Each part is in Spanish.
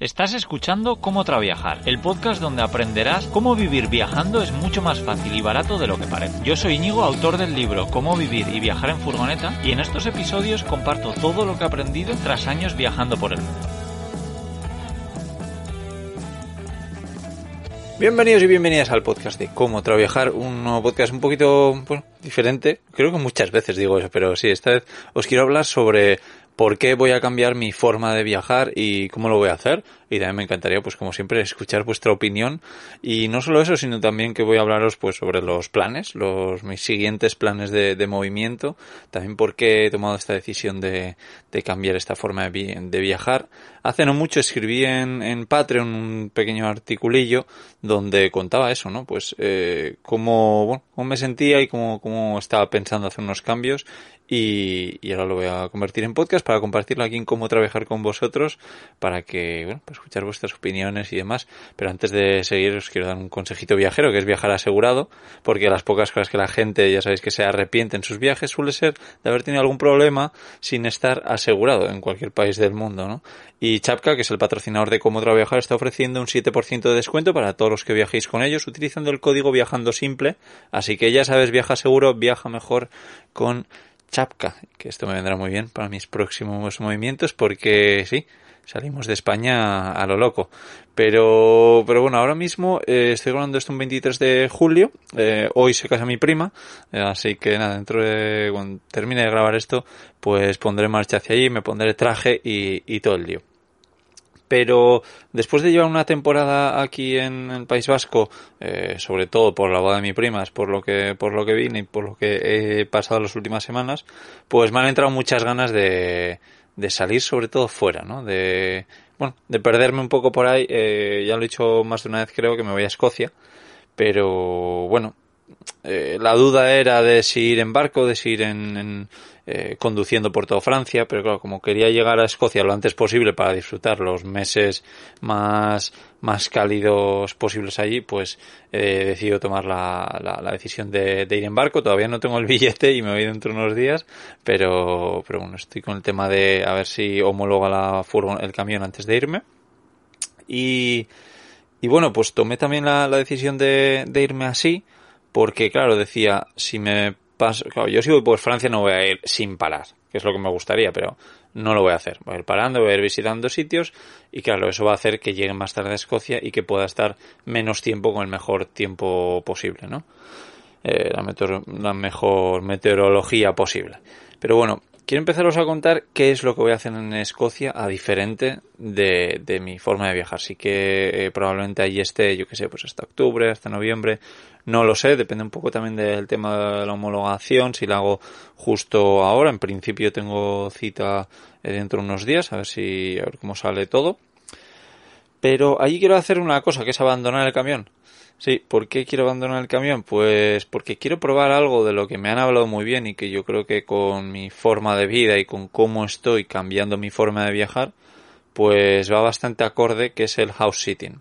Estás escuchando Cómo Traviajar, el podcast donde aprenderás cómo vivir viajando es mucho más fácil y barato de lo que parece. Yo soy Íñigo, autor del libro Cómo vivir y viajar en furgoneta, y en estos episodios comparto todo lo que he aprendido tras años viajando por el mundo. Bienvenidos y bienvenidas al podcast de Cómo Traviajar, un podcast un poquito diferente. Creo que muchas veces digo eso, pero sí, esta vez os quiero hablar sobre por qué voy a cambiar mi forma de viajar y cómo lo voy a hacer. Y también me encantaría, pues como siempre, escuchar vuestra opinión. Y no solo eso, sino también que voy a hablaros pues sobre los planes, los mis siguientes planes de, de movimiento. También por qué he tomado esta decisión de, de cambiar esta forma de, de, viajar. Hace no mucho escribí en, en Patreon un pequeño articulillo donde contaba eso, ¿no? Pues eh, cómo, bueno, cómo me sentía y cómo, cómo estaba pensando hacer unos cambios y, y, ahora lo voy a convertir en podcast para compartirlo aquí en cómo trabajar con vosotros para que, bueno, para escuchar vuestras opiniones y demás. Pero antes de seguir os quiero dar un consejito viajero que es viajar asegurado porque las pocas cosas que la gente ya sabéis que se arrepiente en sus viajes suele ser de haber tenido algún problema sin estar asegurado en cualquier país del mundo, ¿no? Y Chapka, que es el patrocinador de Cómo Trabajar, está ofreciendo un 7% de descuento para todos los que viajéis con ellos utilizando el código viajando simple. Así que ya sabes, viaja seguro, viaja mejor con Chapka, que esto me vendrá muy bien para mis próximos movimientos porque sí, salimos de España a lo loco. Pero, pero bueno, ahora mismo eh, estoy grabando esto un 23 de julio. Eh, hoy se casa mi prima. Eh, así que nada, dentro de cuando termine de grabar esto, pues pondré marcha hacia allí, me pondré traje y, y todo el lío pero después de llevar una temporada aquí en el País Vasco, eh, sobre todo por la boda de mi prima, es por lo que por lo que vine y por lo que he pasado las últimas semanas, pues me han entrado muchas ganas de, de salir, sobre todo fuera, ¿no? De bueno, de perderme un poco por ahí. Eh, ya lo he dicho más de una vez, creo que me voy a Escocia, pero bueno, eh, la duda era de si ir en barco, de si ir en, en eh, conduciendo por toda Francia, pero claro, como quería llegar a Escocia lo antes posible para disfrutar los meses más, más cálidos posibles allí, pues he decidido tomar la, la, la decisión de, de, ir en barco. Todavía no tengo el billete y me voy dentro de unos días, pero, pero bueno, estoy con el tema de a ver si homologa la furgon, el camión antes de irme. Y, y bueno, pues tomé también la, la decisión de, de irme así, porque claro, decía, si me paso, claro, yo si voy por Francia no voy a ir sin parar, que es lo que me gustaría, pero no lo voy a hacer. Voy a ir parando, voy a ir visitando sitios y claro, eso va a hacer que llegue más tarde a Escocia y que pueda estar menos tiempo con el mejor tiempo posible, ¿no? Eh, la, la mejor meteorología posible. Pero bueno, quiero empezaros a contar qué es lo que voy a hacer en Escocia a diferente de, de mi forma de viajar. Sí que eh, probablemente ahí esté, yo que sé, pues hasta octubre, hasta noviembre, no lo sé, depende un poco también del tema de la homologación, si la hago justo ahora. En principio tengo cita dentro de unos días, a ver si, a ver cómo sale todo. Pero allí quiero hacer una cosa, que es abandonar el camión. Sí, ¿por qué quiero abandonar el camión? Pues porque quiero probar algo de lo que me han hablado muy bien y que yo creo que con mi forma de vida y con cómo estoy cambiando mi forma de viajar, pues va bastante acorde, que es el house sitting.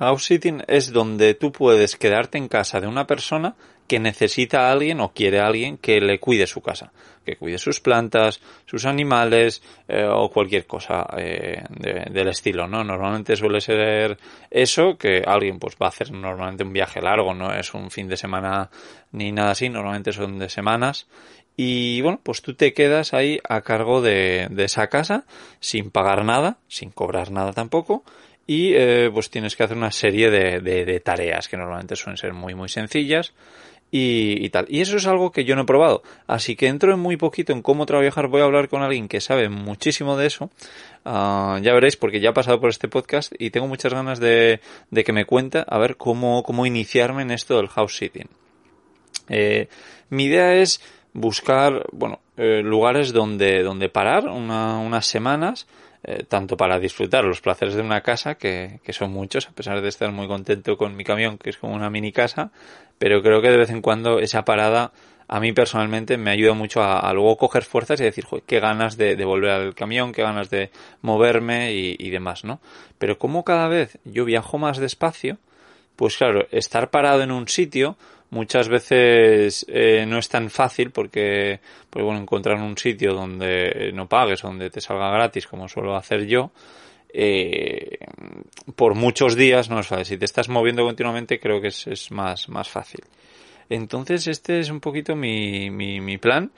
House sitting es donde tú puedes quedarte en casa de una persona que necesita a alguien o quiere a alguien que le cuide su casa, que cuide sus plantas, sus animales eh, o cualquier cosa eh, de, del estilo, ¿no? Normalmente suele ser eso, que alguien pues va a hacer normalmente un viaje largo, no es un fin de semana ni nada así, normalmente son de semanas y bueno, pues tú te quedas ahí a cargo de esa casa sin pagar nada, sin cobrar nada tampoco y eh, pues tienes que hacer una serie de, tareas que normalmente suelen ser muy muy sencillas y, tal. Y eso es algo que yo no he probado. Así que entro en muy poquito en cómo trabajar. Voy a hablar con alguien que sabe muchísimo de eso. Uh, ya veréis porque ya he pasado por este podcast y tengo muchas ganas de, que me cuente a ver cómo, cómo iniciarme en esto del house sitting. Eh, mi idea es buscar, bueno, eh, lugares donde, donde parar una, unas semanas eh, tanto para disfrutar los placeres de una casa, que, que, son muchos, a pesar de estar muy contento con mi camión, que es como una mini casa, pero creo que de vez en cuando esa parada a mí personalmente me ayuda mucho a, luego coger fuerzas y decir, joder, qué ganas de, de, volver al camión, qué ganas de moverme y, y demás, ¿no? Pero como cada vez yo viajo más despacio, pues claro, estar parado en un sitio muchas veces eh, no es tan fácil porque, pues bueno, encontrar un sitio donde no pagues, donde te salga gratis, como suelo hacer yo, eh, por muchos días no es fácil. Si te estás moviendo continuamente creo que es, es más, más fácil. Entonces este es un poquito mi, mi, mi plan.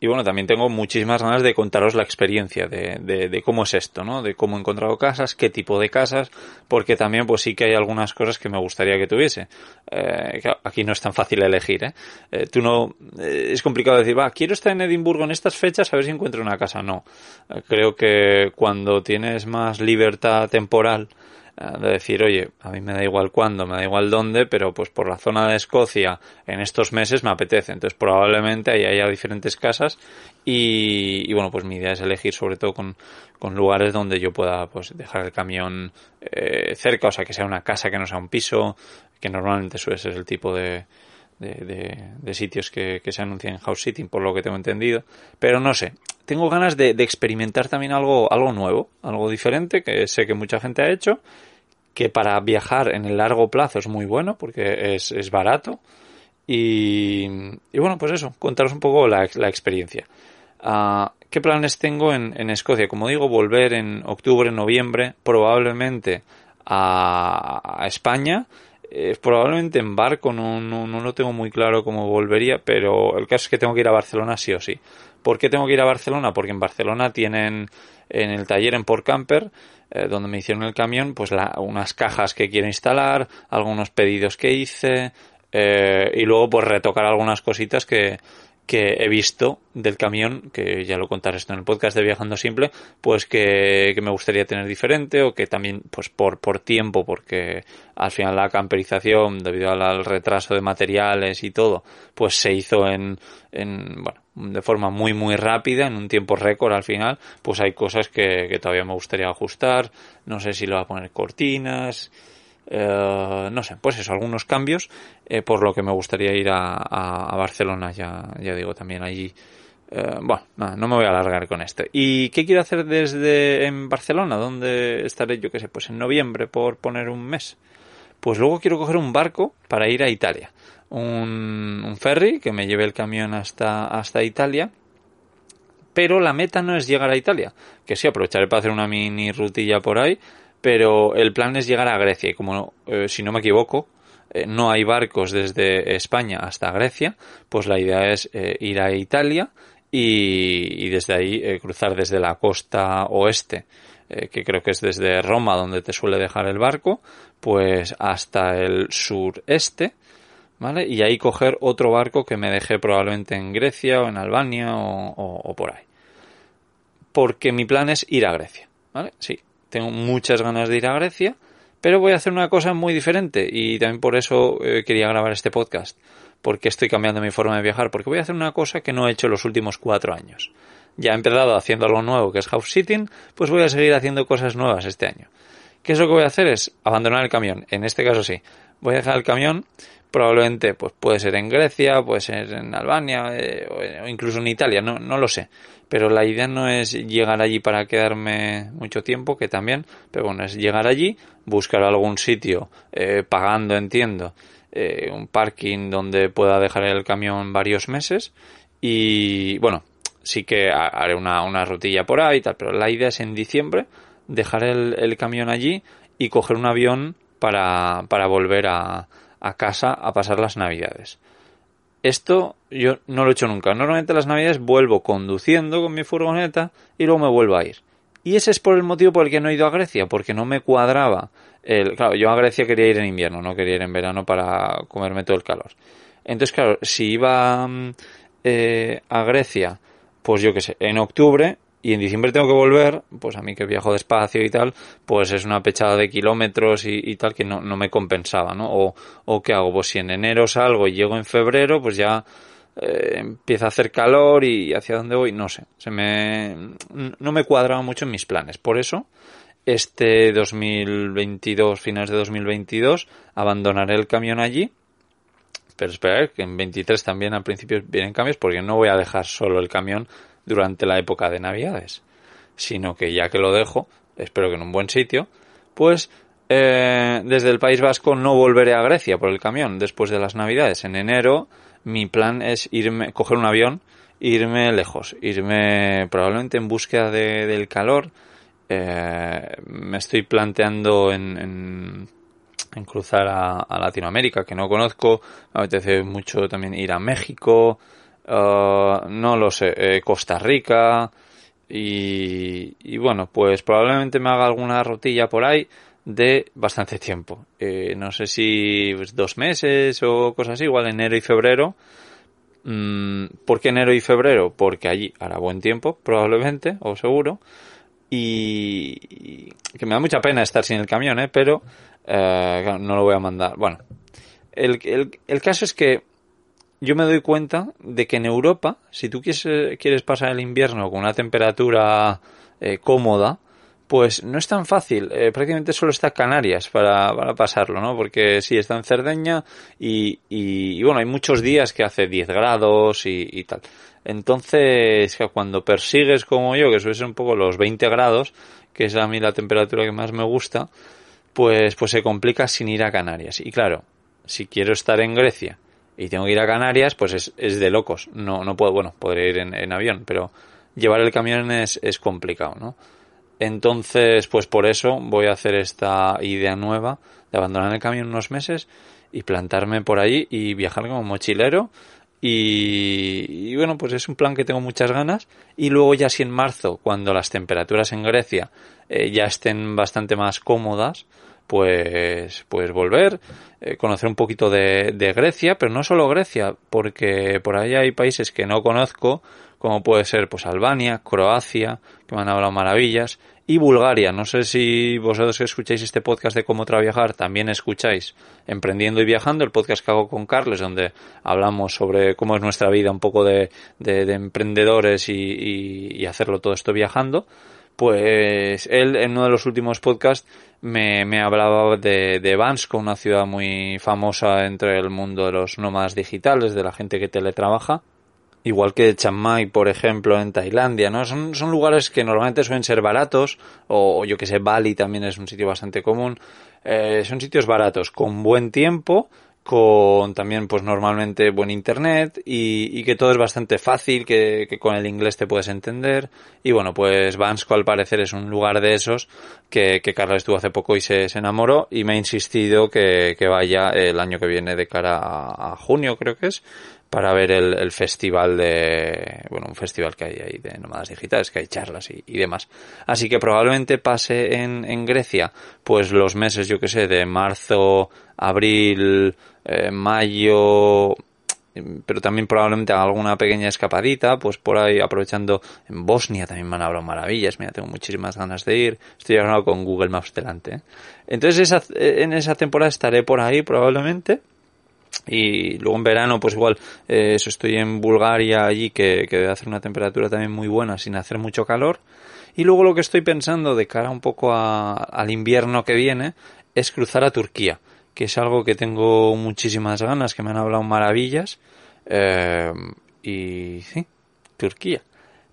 Y bueno, también tengo muchísimas ganas de contaros la experiencia de, de, cómo es esto, ¿no? De cómo he encontrado casas, qué tipo de casas, porque también pues sí que hay algunas cosas que me gustaría que tuviese. Eh, aquí no es tan fácil elegir, ¿eh? eh tú no, eh, es complicado decir, va, quiero estar en Edimburgo en estas fechas a ver si encuentro una casa. No. Creo que cuando tienes más libertad temporal, de decir, oye, a mí me da igual cuándo, me da igual dónde, pero pues por la zona de Escocia en estos meses me apetece. Entonces probablemente ahí haya diferentes casas y, y bueno, pues mi idea es elegir sobre todo con, con lugares donde yo pueda pues dejar el camión eh, cerca, o sea, que sea una casa, que no sea un piso, que normalmente suele ser el tipo de, de, de, de, sitios que, que, se anuncian en house sitting, por lo que tengo entendido. Pero no sé, tengo ganas de, de, experimentar también algo, algo nuevo, algo diferente, que sé que mucha gente ha hecho, que para viajar en el largo plazo es muy bueno porque es, es barato. Y, y, bueno, pues eso, contaros un poco la, la experiencia. Uh, ¿Qué planes tengo en, en, Escocia? Como digo, volver en octubre, noviembre, probablemente a, a España. Eh, probablemente en barco, no, no, no lo tengo muy claro cómo volvería, pero el caso es que tengo que ir a Barcelona sí o sí. ¿Por qué tengo que ir a Barcelona? Porque en Barcelona tienen en el taller en Port Camper eh, donde me hicieron el camión, pues la, unas cajas que quiero instalar, algunos pedidos que hice, eh, y luego pues retocar algunas cositas que, que he visto del camión, que ya lo contaré esto en el podcast de Viajando Simple, pues que, que, me gustaría tener diferente o que también pues por, por tiempo, porque al final la camperización, debido al, retraso de materiales y todo, pues se hizo en, en, bueno, de forma muy muy rápida, en un tiempo récord al final, pues hay cosas que, que todavía me gustaría ajustar, no sé si lo va a poner cortinas, eh, no sé, pues eso, algunos cambios, eh, por lo que me gustaría ir a, Barcelona, ya, ya digo, también allí. Eh, bueno, no, no, me voy a alargar con esto. ¿Y qué quiero hacer desde en Barcelona? ¿Dónde estaré yo qué sé? Pues en noviembre, por poner un mes. Pues luego quiero coger un barco para ir a Italia. Un, un ferry que me lleve el camión hasta, hasta Italia pero la meta no es llegar a Italia, que sí aprovecharé para hacer una mini rutilla por ahí, pero el plan es llegar a Grecia y como eh, si no me equivoco eh, no hay barcos desde España hasta Grecia, pues la idea es eh, ir a Italia y, desde ahí cruzar desde la costa oeste, que creo que es desde Roma donde te suele dejar el barco, pues hasta el sureste, ¿vale? Y ahí coger otro barco que me deje probablemente en Grecia o en Albania o, o por ahí. Porque mi plan es ir a Grecia, ¿vale? Sí, tengo muchas ganas de ir a Grecia, pero voy a hacer una cosa muy diferente y también por eso eh, quería grabar este podcast, porque estoy cambiando mi forma de viajar, porque voy a hacer una cosa que no he hecho los últimos cuatro años. Ya he empezado haciendo algo nuevo que es house sitting, pues voy a seguir haciendo cosas nuevas este año. ¿Qué es lo que voy a hacer? Es abandonar el camión. En este caso sí. Voy a dejar el camión probablemente pues puede ser en Grecia, puede ser en Albania eh, o incluso en Italia, no, no lo sé. Pero la idea no es llegar allí para quedarme mucho tiempo, que también, pero bueno, es llegar allí, buscar algún sitio, eh, pagando, entiendo, eh, un parking donde pueda dejar el camión varios meses y bueno, sí que haré una, una rutilla por ahí y tal, pero la idea es en diciembre dejar el, el camión allí y coger un avión para, para volver a, a casa a pasar las navidades. Esto yo no lo he hecho nunca. Normalmente las navidades vuelvo conduciendo con mi furgoneta y luego me vuelvo a ir. Y ese es por el motivo por el que no he ido a Grecia, porque no me cuadraba. El, claro, yo a Grecia quería ir en invierno, no quería ir en verano para comerme todo el calor. Entonces, claro, si iba mm, eh, a Grecia, pues yo qué sé, en octubre, y en diciembre tengo que volver, pues a mí que viajo despacio y tal, pues es una pechada de kilómetros y, tal que no, no, me compensaba, ¿no? O, o qué hago, pues si en enero salgo y llego en febrero, pues ya eh, empieza a hacer calor y hacia dónde voy, no sé, se me, no me cuadraba mucho en mis planes. Por eso, este 2022, finales de 2022, abandonaré el camión allí pero esperar que en 23 también al principio vienen cambios porque no voy a dejar solo el camión durante la época de Navidades, sino que ya que lo dejo, espero que en un buen sitio, pues eh, desde el País Vasco no volveré a Grecia por el camión después de las Navidades. En enero mi plan es irme, coger un avión, irme lejos, irme probablemente en búsqueda de, del calor eh, me estoy planteando en, en, cruzar a, Latinoamérica, que no conozco. Me apetece mucho también ir a México, uh, no lo sé, eh, Costa Rica. Y, bueno, pues probablemente me haga alguna rotilla por ahí de bastante tiempo. Eh, no sé si pues, dos meses o cosas así, igual enero y febrero. Mm, ¿Por qué enero y febrero? Porque allí hará buen tiempo, probablemente, o seguro. Y, que me da mucha pena estar sin el camión, ¿eh? Pero eh, no lo voy a mandar. Bueno, el, el, el caso es que yo me doy cuenta de que en Europa, si tú quieres, quieres pasar el invierno con una temperatura eh, cómoda, pues no es tan fácil. Eh, prácticamente solo está Canarias para, para, pasarlo, ¿no? Porque sí, está en Cerdeña y, y, bueno, hay muchos días que hace 10 grados y, y tal. Entonces, cuando persigues como yo, que suele ser un poco los 20 grados, que es a mí la temperatura que más me gusta, pues, pues se complica sin ir a Canarias. Y claro, si quiero estar en Grecia y tengo que ir a Canarias, pues es, es de locos. No, no puedo, bueno, podré ir en, en avión, pero llevar el camión es, es complicado, ¿no? Entonces, pues por eso voy a hacer esta idea nueva de abandonar el camión unos meses y plantarme por ahí y viajar como mochilero. Y, bueno, pues es un plan que tengo muchas ganas. Y luego ya si en marzo, cuando las temperaturas en Grecia eh, ya estén bastante más cómodas, pues, pues volver, eh, conocer un poquito de, de Grecia, pero no solo Grecia, porque por ahí hay países que no conozco, como puede ser pues Albania, Croacia, que me han hablado maravillas, y Bulgaria. No sé si vosotros que escucháis este podcast de cómo trabajar también escucháis Emprendiendo y Viajando, el podcast que hago con Carles, donde hablamos sobre cómo es nuestra vida, un poco de, de, emprendedores y, hacerlo todo esto viajando. Pues él en uno de los últimos podcasts me, hablaba de, de Bansko, una ciudad muy famosa entre el mundo de los nómadas digitales, de la gente que teletrabaja igual que Chiang Mai, por ejemplo, en Tailandia, ¿no? Son, son lugares que normalmente suelen ser baratos, o, yo que sé, Bali también es un sitio bastante común. Eh, son sitios baratos, con buen tiempo, con también pues normalmente buen internet y, y que todo es bastante fácil, que, que, con el inglés te puedes entender. Y bueno, pues Bansko al parecer es un lugar de esos que, que Carla estuvo hace poco y se, se enamoró y me ha insistido que, que, vaya el año que viene de cara a junio creo que es para ver el, el, festival de, bueno, un festival que hay ahí de nómadas digitales, que hay charlas y, y demás. Así que probablemente pase en, en, Grecia, pues los meses, yo que sé, de marzo, abril, eh, mayo, pero también probablemente haga alguna pequeña escapadita, pues por ahí aprovechando en Bosnia también me han hablado maravillas, mira, tengo muchísimas ganas de ir, estoy hablando con Google Maps delante. ¿eh? Entonces esa, en esa temporada estaré por ahí probablemente, y luego en verano pues igual eh, eso estoy en Bulgaria allí que, que debe hacer una temperatura también muy buena sin hacer mucho calor. Y luego lo que estoy pensando de cara un poco a, al invierno que viene es cruzar a Turquía que es algo que tengo muchísimas ganas que me han hablado maravillas. Eh, y sí Turquía.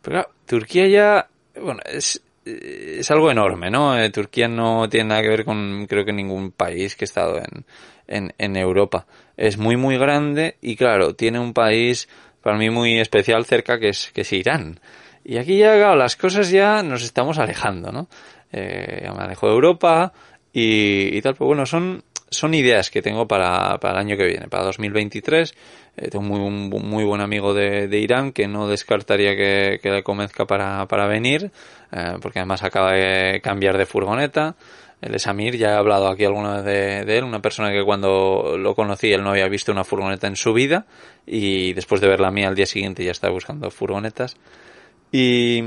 Pero claro, Turquía ya bueno es es algo enorme, ¿no? Eh, Turquía no tiene nada que ver con, creo que ningún país que he estado en, en, en Europa. Es muy, muy grande y claro, tiene un país para mí muy especial cerca que es, que es Irán. Y aquí ya, claro, las cosas ya nos estamos alejando, ¿no? Eh, me alejo de Europa y, y tal, pero bueno, son, son ideas que tengo para, para el año que viene, para 2023. Eh, tengo muy, un muy buen amigo de, de Irán que no descartaría que, que le convenzca para, para venir, eh, porque además acaba de cambiar de furgoneta. Él es Amir, ya he hablado aquí alguna vez de, él, una persona que cuando lo conocí él no había visto una furgoneta en su vida y después de ver la mía al día siguiente ya estaba buscando furgonetas. Y,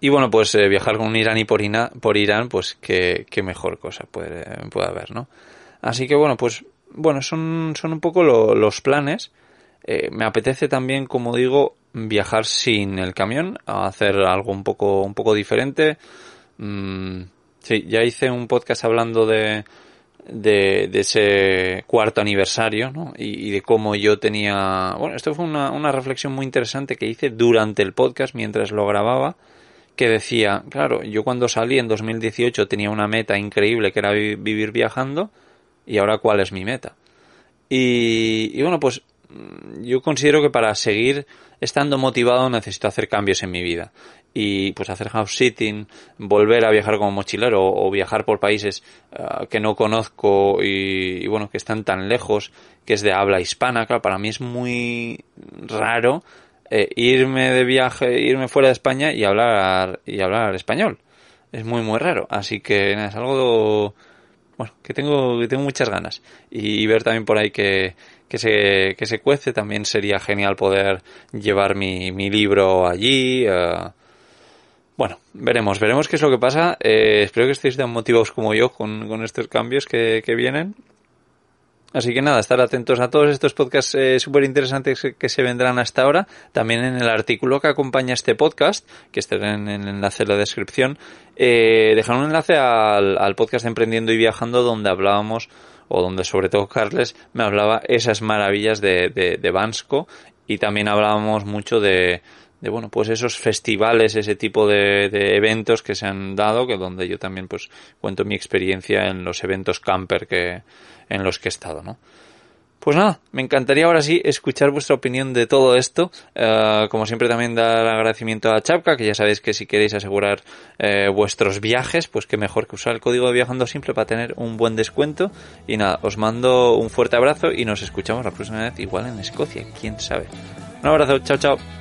y bueno, pues eh, viajar con un iraní por, por Irán, pues qué, qué mejor cosa puede, puede haber, ¿no? Así que bueno, pues bueno, son, son un poco lo, los planes. Eh, me apetece también, como digo, viajar sin el camión, a hacer algo un poco, un poco diferente. Mm, sí, ya hice un podcast hablando de, de, de ese cuarto aniversario, ¿no? Y, y, de cómo yo tenía, bueno, esto fue una, una reflexión muy interesante que hice durante el podcast mientras lo grababa que decía, claro, yo cuando salí en 2018 tenía una meta increíble que era vivir viajando y ahora cuál es mi meta. Y, y, bueno, pues yo considero que para seguir estando motivado necesito hacer cambios en mi vida. y pues hacer house sitting, volver a viajar como mochilero o, viajar por países ah, que no conozco y, bueno, que están tan lejos, que es de habla hispana, claro, para mí es muy raro eh, irme de viaje, irme fuera de España y hablar y hablar español. Es muy muy raro, así que nada, es algo bueno, que tengo que tengo muchas ganas y, ver también por ahí que que se, que se cuece, también sería genial poder llevar mi, mi libro allí, uh, bueno, veremos, veremos qué es lo que pasa. Eh, espero que estéis tan motivados como yo con, con estos cambios que, que, vienen. Así que nada, estar atentos a todos estos podcasts eh, interesantes que, se vendrán hasta ahora. También en el artículo que acompaña este podcast, que estará en el enlace en la descripción, eh, dejar un enlace al, al podcast Emprendiendo y Viajando donde hablábamos o donde sobre todo Carles me hablaba esas maravillas de, de, de Bansko y también hablábamos mucho de, bueno pues esos festivales ese tipo de, de, eventos que se han dado que donde yo también pues cuento mi experiencia en los eventos camper que en los que he estado no pues nada, me encantaría ahora sí escuchar vuestra opinión de todo esto. Uh, como siempre también dar agradecimiento a Chapka, que ya sabéis que si queréis asegurar eh, vuestros viajes, pues que mejor que usar el código de Viajando Simple para tener un buen descuento. Y nada, os mando un fuerte abrazo y nos escuchamos la próxima vez igual en Escocia, quién sabe. Un abrazo, chao chao.